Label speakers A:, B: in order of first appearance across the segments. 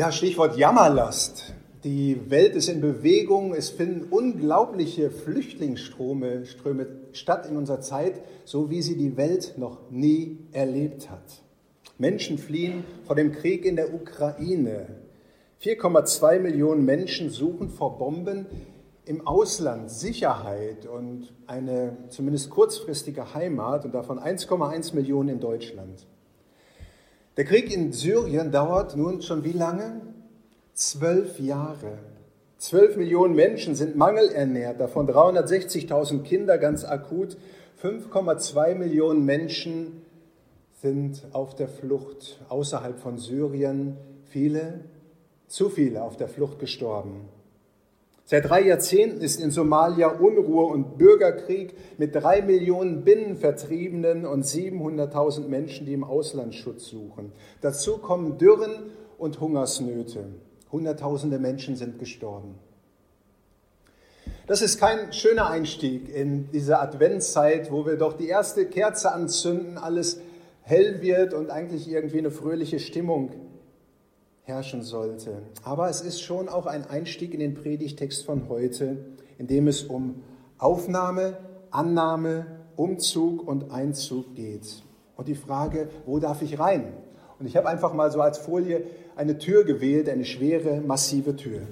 A: Ja, Stichwort Jammerlast. Die Welt ist in Bewegung, es finden unglaubliche Flüchtlingsströme Ströme statt in unserer Zeit, so wie sie die Welt noch nie erlebt hat. Menschen fliehen vor dem Krieg in der Ukraine. 4,2 Millionen Menschen suchen vor Bomben im Ausland Sicherheit und eine zumindest kurzfristige Heimat und davon 1,1 Millionen in Deutschland. Der Krieg in Syrien dauert nun schon wie lange? Zwölf Jahre. Zwölf Millionen Menschen sind mangelernährt, davon 360.000 Kinder ganz akut. 5,2 Millionen Menschen sind auf der Flucht außerhalb von Syrien. Viele, zu viele auf der Flucht gestorben. Seit drei Jahrzehnten ist in Somalia Unruhe und Bürgerkrieg mit drei Millionen Binnenvertriebenen und 700.000 Menschen, die im Ausland Schutz suchen. Dazu kommen Dürren und Hungersnöte. Hunderttausende Menschen sind gestorben. Das ist kein schöner Einstieg in diese Adventszeit, wo wir doch die erste Kerze anzünden, alles hell wird und eigentlich irgendwie eine fröhliche Stimmung herrschen sollte. Aber es ist schon auch ein Einstieg in den Predigtext von heute, in dem es um Aufnahme, Annahme, Umzug und Einzug geht. Und die Frage, wo darf ich rein? Und ich habe einfach mal so als Folie eine Tür gewählt, eine schwere, massive Tür.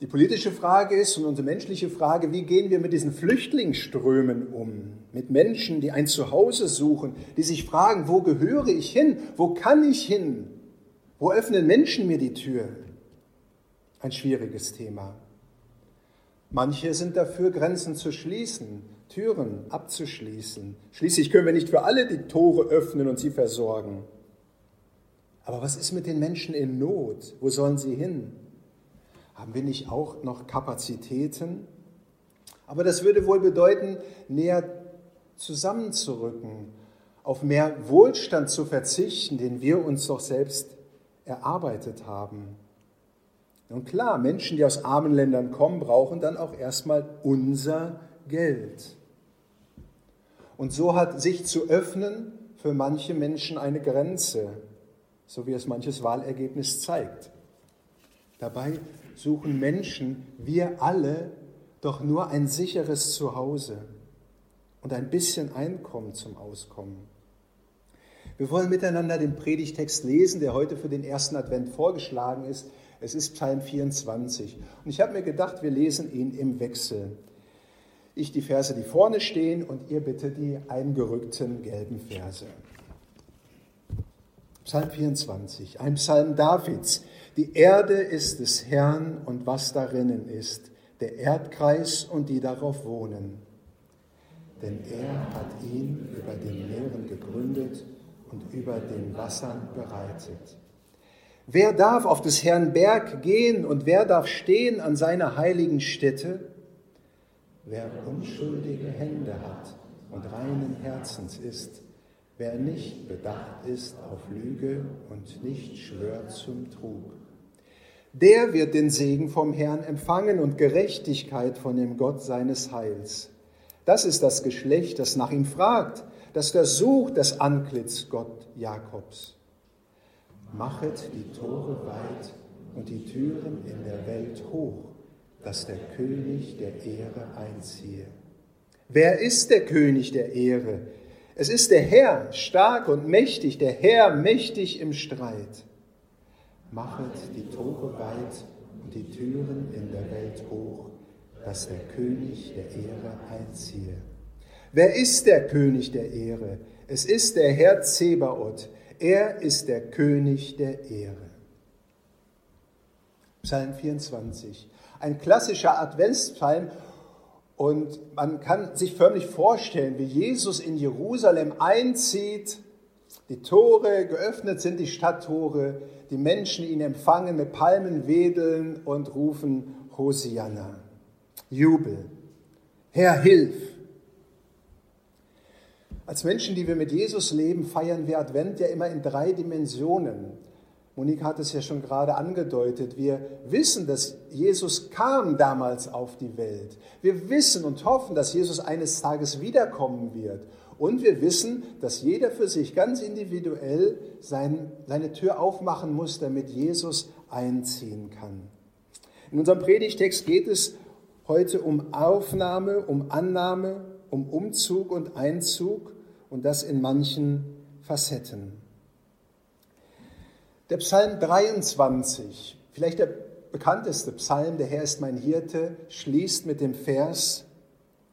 A: Die politische Frage ist und unsere menschliche Frage, wie gehen wir mit diesen Flüchtlingsströmen um? Mit Menschen, die ein Zuhause suchen, die sich fragen, wo gehöre ich hin? Wo kann ich hin? Wo öffnen Menschen mir die Tür? Ein schwieriges Thema. Manche sind dafür, Grenzen zu schließen, Türen abzuschließen. Schließlich können wir nicht für alle die Tore öffnen und sie versorgen. Aber was ist mit den Menschen in Not? Wo sollen sie hin? Haben wir nicht auch noch Kapazitäten? Aber das würde wohl bedeuten, näher zusammenzurücken, auf mehr Wohlstand zu verzichten, den wir uns doch selbst erarbeitet haben. Und klar, Menschen, die aus armen Ländern kommen, brauchen dann auch erstmal unser Geld. Und so hat sich zu öffnen für manche Menschen eine Grenze, so wie es manches Wahlergebnis zeigt. Dabei suchen Menschen, wir alle, doch nur ein sicheres Zuhause und ein bisschen Einkommen zum Auskommen. Wir wollen miteinander den Predigtext lesen, der heute für den ersten Advent vorgeschlagen ist. Es ist Psalm 24. Und ich habe mir gedacht, wir lesen ihn im Wechsel. Ich die Verse, die vorne stehen, und ihr bitte die eingerückten gelben Verse. Psalm 24, ein Psalm Davids. Die Erde ist des Herrn und was darinnen ist, der Erdkreis und die darauf wohnen. Denn er hat ihn über den Meeren gegründet und über den Wassern bereitet. Wer darf auf des Herrn Berg gehen und wer darf stehen an seiner heiligen Stätte? Wer unschuldige Hände hat und reinen Herzens ist, wer nicht bedacht ist auf Lüge und nicht schwört zum Trug der wird den Segen vom Herrn empfangen und Gerechtigkeit von dem Gott seines Heils. Das ist das Geschlecht, das nach ihm fragt, das versucht das Antlitz Gott Jakobs. Machet die Tore weit und die Türen in der Welt hoch, dass der König der Ehre einziehe. Wer ist der König der Ehre? Es ist der Herr, stark und mächtig, der Herr mächtig im Streit. Machet die Tore weit und die Türen in der Welt hoch, dass der König der Ehre einziehe. Wer ist der König der Ehre? Es ist der Herr Zebaoth. Er ist der König der Ehre. Psalm 24. Ein klassischer Adventspsalm und man kann sich förmlich vorstellen, wie Jesus in Jerusalem einzieht, die Tore geöffnet sind, die Stadttore, die Menschen ihn empfangen mit Palmen wedeln und rufen Hosianna. Jubel. Herr, hilf. Als Menschen, die wir mit Jesus leben, feiern wir Advent ja immer in drei Dimensionen. Monique hat es ja schon gerade angedeutet. Wir wissen, dass Jesus kam damals auf die Welt. Wir wissen und hoffen, dass Jesus eines Tages wiederkommen wird. Und wir wissen, dass jeder für sich ganz individuell sein, seine Tür aufmachen muss, damit Jesus einziehen kann. In unserem Predigtext geht es heute um Aufnahme, um Annahme, um Umzug und Einzug und das in manchen Facetten. Der Psalm 23, vielleicht der bekannteste Psalm, der Herr ist mein Hirte, schließt mit dem Vers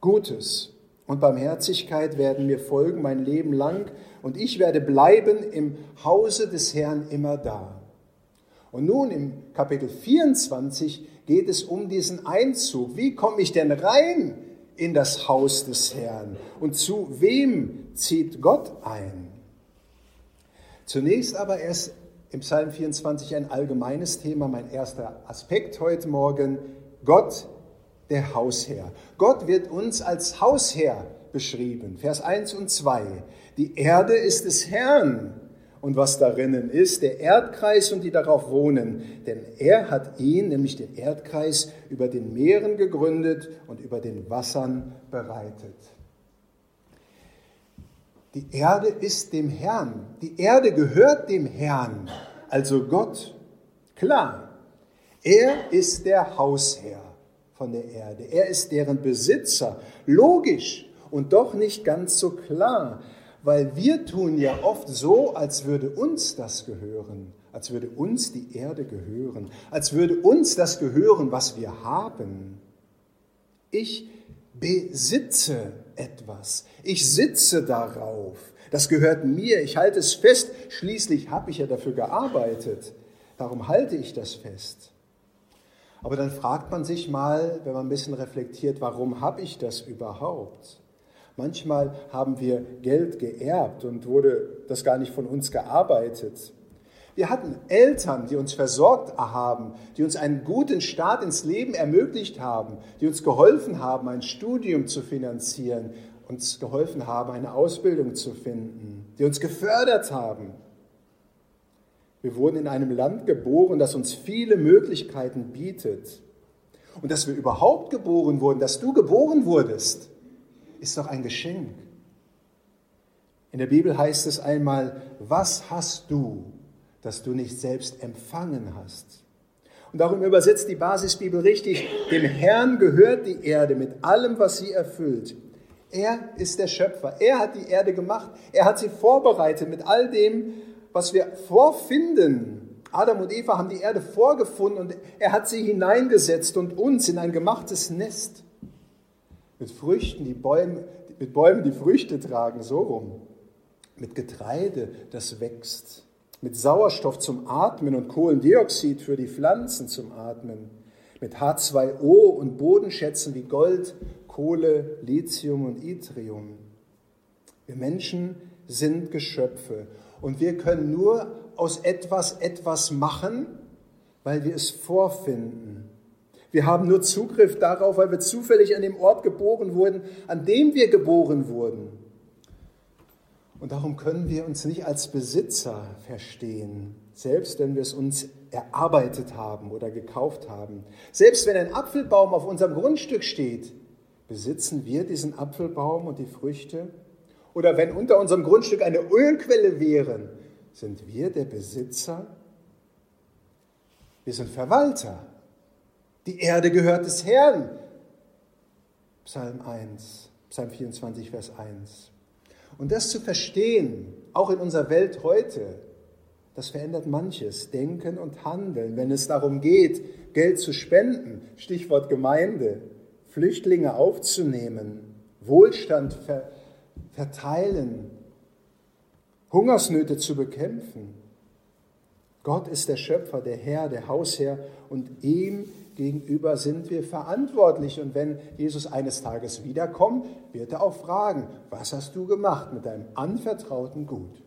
A: Gutes und Barmherzigkeit werden mir folgen mein Leben lang und ich werde bleiben im Hause des Herrn immer da. Und nun im Kapitel 24 geht es um diesen Einzug. Wie komme ich denn rein in das Haus des Herrn? Und zu wem zieht Gott ein? Zunächst aber erst im Psalm 24 ein allgemeines Thema, mein erster Aspekt heute Morgen, Gott der Hausherr. Gott wird uns als Hausherr beschrieben. Vers 1 und 2. Die Erde ist des Herrn und was darinnen ist, der Erdkreis und die darauf wohnen. Denn er hat ihn, nämlich den Erdkreis, über den Meeren gegründet und über den Wassern bereitet. Die Erde ist dem Herrn. Die Erde gehört dem Herrn, also Gott. Klar, er ist der Hausherr von der Erde. Er ist deren Besitzer. Logisch und doch nicht ganz so klar, weil wir tun ja oft so, als würde uns das gehören, als würde uns die Erde gehören, als würde uns das gehören, was wir haben. Ich besitze etwas. Ich sitze darauf. Das gehört mir. Ich halte es fest. Schließlich habe ich ja dafür gearbeitet. Darum halte ich das fest. Aber dann fragt man sich mal, wenn man ein bisschen reflektiert, warum habe ich das überhaupt? Manchmal haben wir Geld geerbt und wurde das gar nicht von uns gearbeitet. Wir hatten Eltern, die uns versorgt haben, die uns einen guten Start ins Leben ermöglicht haben, die uns geholfen haben, ein Studium zu finanzieren, uns geholfen haben, eine Ausbildung zu finden, die uns gefördert haben. Wir wurden in einem Land geboren, das uns viele Möglichkeiten bietet. Und dass wir überhaupt geboren wurden, dass du geboren wurdest, ist doch ein Geschenk. In der Bibel heißt es einmal, was hast du, das du nicht selbst empfangen hast? Und darum übersetzt die Basisbibel richtig, dem Herrn gehört die Erde mit allem, was sie erfüllt. Er ist der Schöpfer. Er hat die Erde gemacht. Er hat sie vorbereitet mit all dem, was wir vorfinden. Adam und Eva haben die Erde vorgefunden und er hat sie hineingesetzt und uns in ein gemachtes Nest mit Früchten, die Bäume, mit Bäumen, die Früchte tragen, so rum. Mit Getreide, das wächst. Mit Sauerstoff zum Atmen und Kohlendioxid für die Pflanzen zum Atmen. Mit H2O und Bodenschätzen wie Gold, Kohle, Lithium und Yttrium. Wir Menschen sind Geschöpfe und wir können nur aus etwas etwas machen, weil wir es vorfinden. Wir haben nur Zugriff darauf, weil wir zufällig an dem Ort geboren wurden, an dem wir geboren wurden. Und darum können wir uns nicht als Besitzer verstehen, selbst wenn wir es uns erarbeitet haben oder gekauft haben. Selbst wenn ein Apfelbaum auf unserem Grundstück steht, besitzen wir diesen Apfelbaum und die Früchte? Oder wenn unter unserem Grundstück eine Ölquelle wäre, sind wir der Besitzer? Wir sind Verwalter. Die Erde gehört des Herrn. Psalm 1, Psalm 24, Vers 1. Und das zu verstehen, auch in unserer Welt heute, das verändert manches, Denken und Handeln, wenn es darum geht, Geld zu spenden, Stichwort Gemeinde, Flüchtlinge aufzunehmen, Wohlstand ver verteilen, Hungersnöte zu bekämpfen. Gott ist der Schöpfer, der Herr, der Hausherr und ihm gegenüber sind wir verantwortlich. Und wenn Jesus eines Tages wiederkommt, wird er auch fragen, was hast du gemacht mit deinem anvertrauten Gut?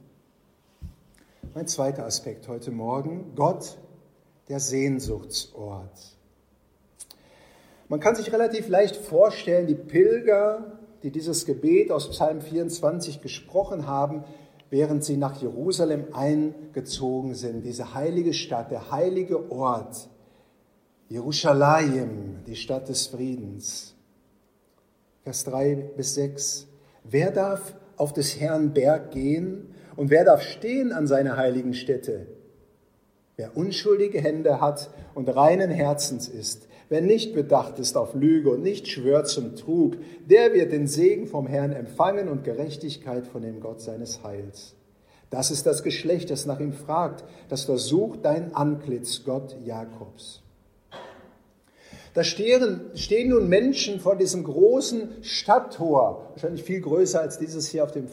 A: Mein zweiter Aspekt heute Morgen, Gott, der Sehnsuchtsort. Man kann sich relativ leicht vorstellen, die Pilger, die dieses Gebet aus Psalm 24 gesprochen haben, während sie nach Jerusalem eingezogen sind, diese heilige Stadt, der heilige Ort, Jerusalem, die Stadt des Friedens. Vers 3 bis 6. Wer darf auf des Herrn Berg gehen und wer darf stehen an seiner heiligen Stätte? Wer unschuldige Hände hat und reinen Herzens ist, wer nicht bedacht ist auf Lüge und nicht schwört zum Trug, der wird den Segen vom Herrn empfangen und Gerechtigkeit von dem Gott seines Heils. Das ist das Geschlecht, das nach ihm fragt, das versucht dein Antlitz, Gott Jakobs. Da stehen, stehen nun Menschen vor diesem großen Stadttor, wahrscheinlich viel größer als dieses hier auf dem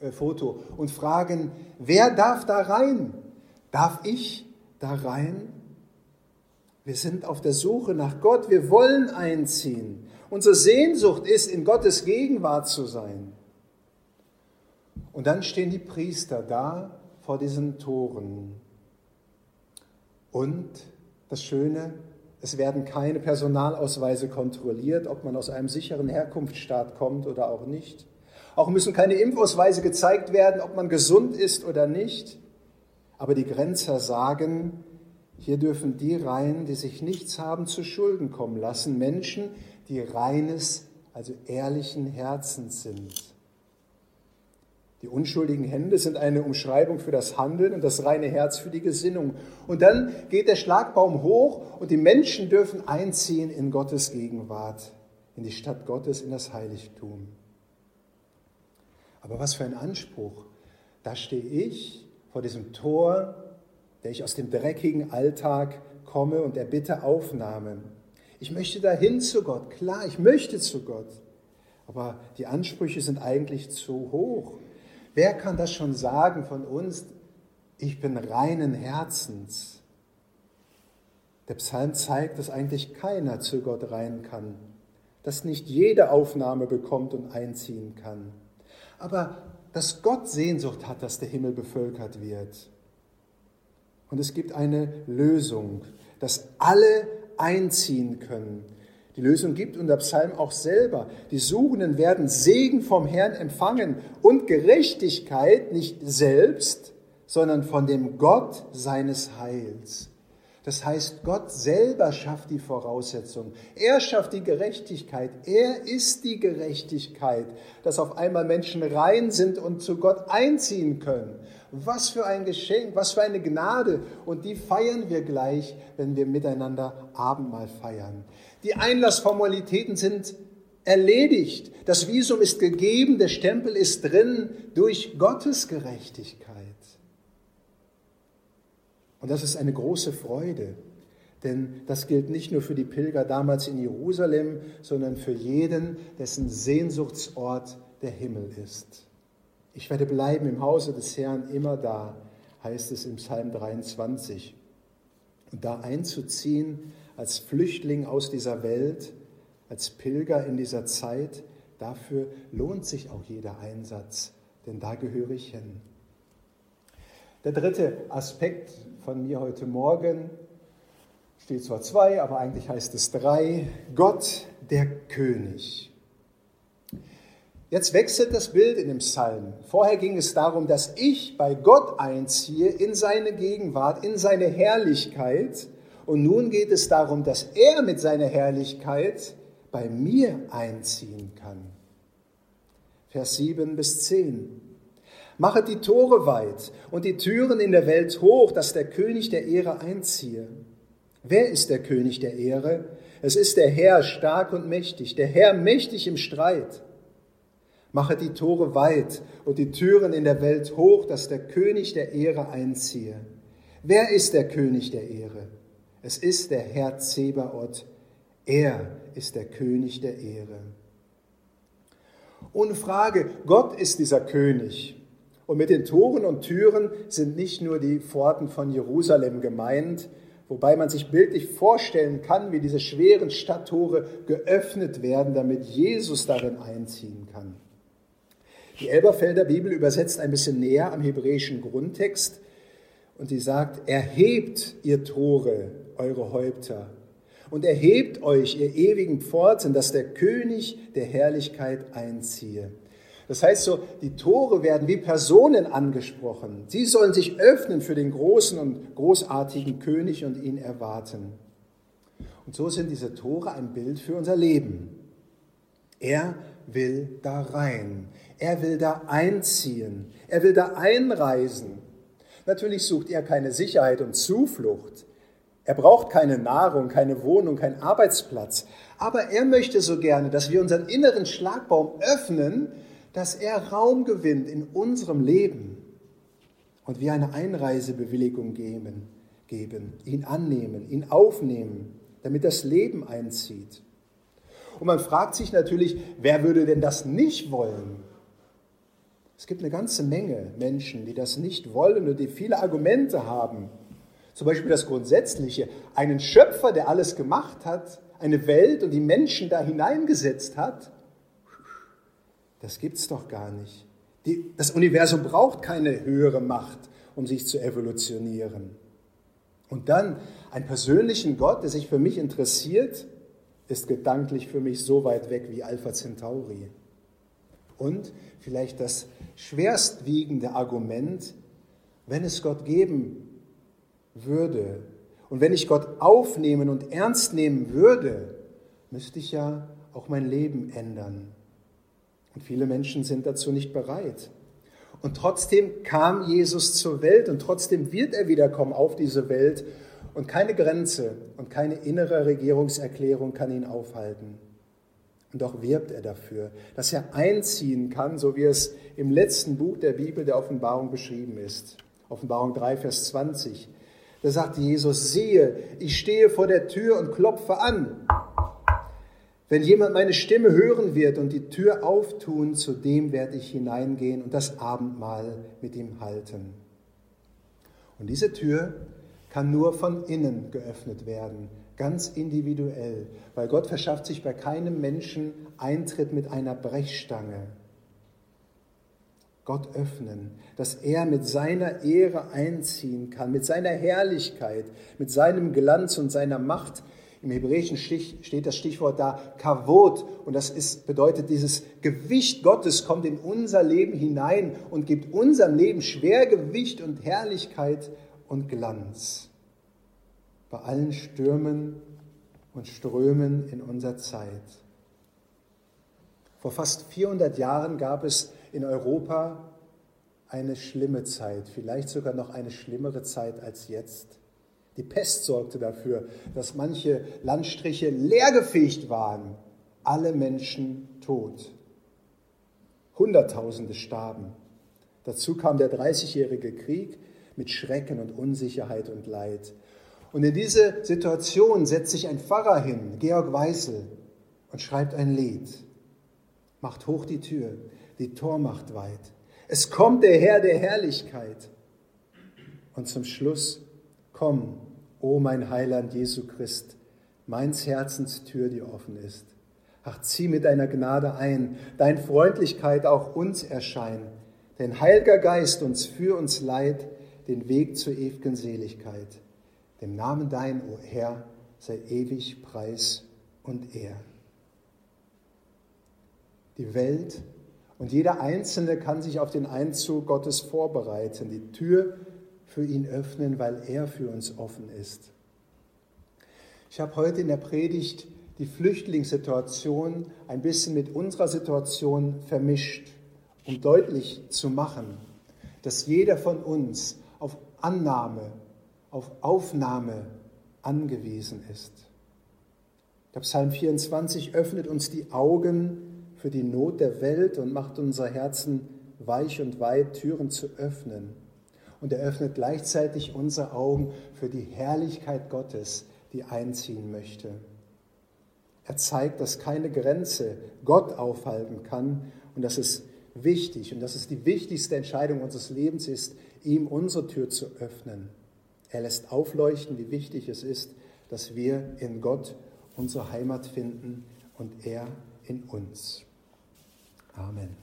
A: äh, Foto, und fragen, wer darf da rein? Darf ich da rein? Wir sind auf der Suche nach Gott, wir wollen einziehen. Unsere Sehnsucht ist, in Gottes Gegenwart zu sein. Und dann stehen die Priester da vor diesen Toren. Und das Schöne, es werden keine Personalausweise kontrolliert, ob man aus einem sicheren Herkunftsstaat kommt oder auch nicht. Auch müssen keine Impfausweise gezeigt werden, ob man gesund ist oder nicht. Aber die Grenzer sagen, hier dürfen die rein, die sich nichts haben zu Schulden kommen lassen, Menschen, die reines, also ehrlichen Herzens sind. Die unschuldigen Hände sind eine Umschreibung für das Handeln und das reine Herz für die Gesinnung. Und dann geht der Schlagbaum hoch und die Menschen dürfen einziehen in Gottes Gegenwart, in die Stadt Gottes, in das Heiligtum. Aber was für ein Anspruch. Da stehe ich vor diesem Tor, der ich aus dem dreckigen Alltag komme und der Bitte Aufnahme. Ich möchte dahin zu Gott, klar, ich möchte zu Gott. Aber die Ansprüche sind eigentlich zu hoch. Wer kann das schon sagen von uns? Ich bin reinen Herzens. Der Psalm zeigt, dass eigentlich keiner zu Gott rein kann, dass nicht jede Aufnahme bekommt und einziehen kann. Aber dass Gott Sehnsucht hat, dass der Himmel bevölkert wird. Und es gibt eine Lösung, dass alle einziehen können, die Lösung gibt und der Psalm auch selber. Die Suchenden werden Segen vom Herrn empfangen und Gerechtigkeit nicht selbst, sondern von dem Gott seines Heils. Das heißt, Gott selber schafft die Voraussetzung. Er schafft die Gerechtigkeit. Er ist die Gerechtigkeit, dass auf einmal Menschen rein sind und zu Gott einziehen können. Was für ein Geschenk, was für eine Gnade. Und die feiern wir gleich, wenn wir miteinander Abendmahl feiern. Die Einlassformalitäten sind erledigt. Das Visum ist gegeben, der Stempel ist drin durch Gottes Gerechtigkeit. Und das ist eine große Freude, denn das gilt nicht nur für die Pilger damals in Jerusalem, sondern für jeden, dessen Sehnsuchtsort der Himmel ist. Ich werde bleiben im Hause des Herrn immer da, heißt es im Psalm 23. Und da einzuziehen als Flüchtling aus dieser Welt, als Pilger in dieser Zeit, dafür lohnt sich auch jeder Einsatz, denn da gehöre ich hin. Der dritte Aspekt von mir heute Morgen steht zwar zwei, aber eigentlich heißt es drei. Gott, der König. Jetzt wechselt das Bild in dem Psalm. Vorher ging es darum, dass ich bei Gott einziehe in seine Gegenwart, in seine Herrlichkeit. Und nun geht es darum, dass er mit seiner Herrlichkeit bei mir einziehen kann. Vers 7 bis 10. Machet die Tore weit und die Türen in der Welt hoch, dass der König der Ehre einziehe. Wer ist der König der Ehre? Es ist der Herr stark und mächtig, der Herr mächtig im Streit. Machet die Tore weit und die Türen in der Welt hoch, dass der König der Ehre einziehe. Wer ist der König der Ehre? Es ist der Herr Zebaoth. Er ist der König der Ehre. Ohne Frage, Gott ist dieser König. Und mit den Toren und Türen sind nicht nur die Pforten von Jerusalem gemeint, wobei man sich bildlich vorstellen kann, wie diese schweren Stadttore geöffnet werden, damit Jesus darin einziehen kann. Die Elberfelder Bibel übersetzt ein bisschen näher am hebräischen Grundtext und die sagt, erhebt ihr Tore, eure Häupter, und erhebt euch, ihr ewigen Pforten, dass der König der Herrlichkeit einziehe. Das heißt so, die Tore werden wie Personen angesprochen. Sie sollen sich öffnen für den großen und großartigen König und ihn erwarten. Und so sind diese Tore ein Bild für unser Leben. Er will da rein. Er will da einziehen. Er will da einreisen. Natürlich sucht er keine Sicherheit und Zuflucht. Er braucht keine Nahrung, keine Wohnung, keinen Arbeitsplatz. Aber er möchte so gerne, dass wir unseren inneren Schlagbaum öffnen, dass er Raum gewinnt in unserem Leben und wir eine Einreisebewilligung geben, geben, ihn annehmen, ihn aufnehmen, damit das Leben einzieht. Und man fragt sich natürlich, wer würde denn das nicht wollen? Es gibt eine ganze Menge Menschen, die das nicht wollen und die viele Argumente haben. Zum Beispiel das Grundsätzliche, einen Schöpfer, der alles gemacht hat, eine Welt und die Menschen da hineingesetzt hat, das gibt es doch gar nicht. Die, das Universum braucht keine höhere Macht, um sich zu evolutionieren. Und dann einen persönlichen Gott, der sich für mich interessiert, ist gedanklich für mich so weit weg wie Alpha Centauri. Und vielleicht das schwerstwiegende Argument, wenn es Gott geben würde und wenn ich Gott aufnehmen und ernst nehmen würde, müsste ich ja auch mein Leben ändern. Und viele Menschen sind dazu nicht bereit. Und trotzdem kam Jesus zur Welt und trotzdem wird er wiederkommen auf diese Welt und keine Grenze und keine innere Regierungserklärung kann ihn aufhalten. Und doch wirbt er dafür, dass er einziehen kann, so wie es im letzten Buch der Bibel der Offenbarung beschrieben ist. Offenbarung 3, Vers 20. Da sagt Jesus, siehe, ich stehe vor der Tür und klopfe an. Wenn jemand meine Stimme hören wird und die Tür auftun, zu dem werde ich hineingehen und das Abendmahl mit ihm halten. Und diese Tür kann nur von innen geöffnet werden, ganz individuell, weil Gott verschafft sich bei keinem Menschen Eintritt mit einer Brechstange. Gott öffnen, dass er mit seiner Ehre einziehen kann, mit seiner Herrlichkeit, mit seinem Glanz und seiner Macht. Im Hebräischen steht das Stichwort da Kavod und das ist, bedeutet, dieses Gewicht Gottes kommt in unser Leben hinein und gibt unserem Leben Schwergewicht und Herrlichkeit und Glanz. Bei allen Stürmen und Strömen in unserer Zeit. Vor fast 400 Jahren gab es in Europa eine schlimme Zeit, vielleicht sogar noch eine schlimmere Zeit als jetzt. Die Pest sorgte dafür, dass manche Landstriche leergefegt waren, alle Menschen tot. Hunderttausende starben. Dazu kam der Dreißigjährige Krieg mit Schrecken und Unsicherheit und Leid. Und in diese Situation setzt sich ein Pfarrer hin, Georg Weißel, und schreibt ein Lied. Macht hoch die Tür, die Tor macht weit. Es kommt der Herr der Herrlichkeit. Und zum Schluss, komm, o oh mein Heiland Jesu Christ, meins Herzens Tür, die offen ist. Ach, zieh mit deiner Gnade ein, dein Freundlichkeit auch uns erschein, denn Heiliger Geist uns für uns leid, den Weg zur ewigen Seligkeit. Dem Namen dein, o oh Herr, sei ewig Preis und Ehr. Die Welt und jeder Einzelne kann sich auf den Einzug Gottes vorbereiten, die Tür für ihn öffnen, weil er für uns offen ist. Ich habe heute in der Predigt die Flüchtlingssituation ein bisschen mit unserer Situation vermischt, um deutlich zu machen, dass jeder von uns auf Annahme, auf Aufnahme angewiesen ist. Der Psalm 24 öffnet uns die Augen für die Not der Welt und macht unser Herzen weich und weit, Türen zu öffnen. Und er öffnet gleichzeitig unsere Augen für die Herrlichkeit Gottes, die einziehen möchte. Er zeigt, dass keine Grenze Gott aufhalten kann und dass es wichtig und dass es die wichtigste Entscheidung unseres Lebens ist, ihm unsere Tür zu öffnen. Er lässt aufleuchten, wie wichtig es ist, dass wir in Gott unsere Heimat finden und er in uns. Amen.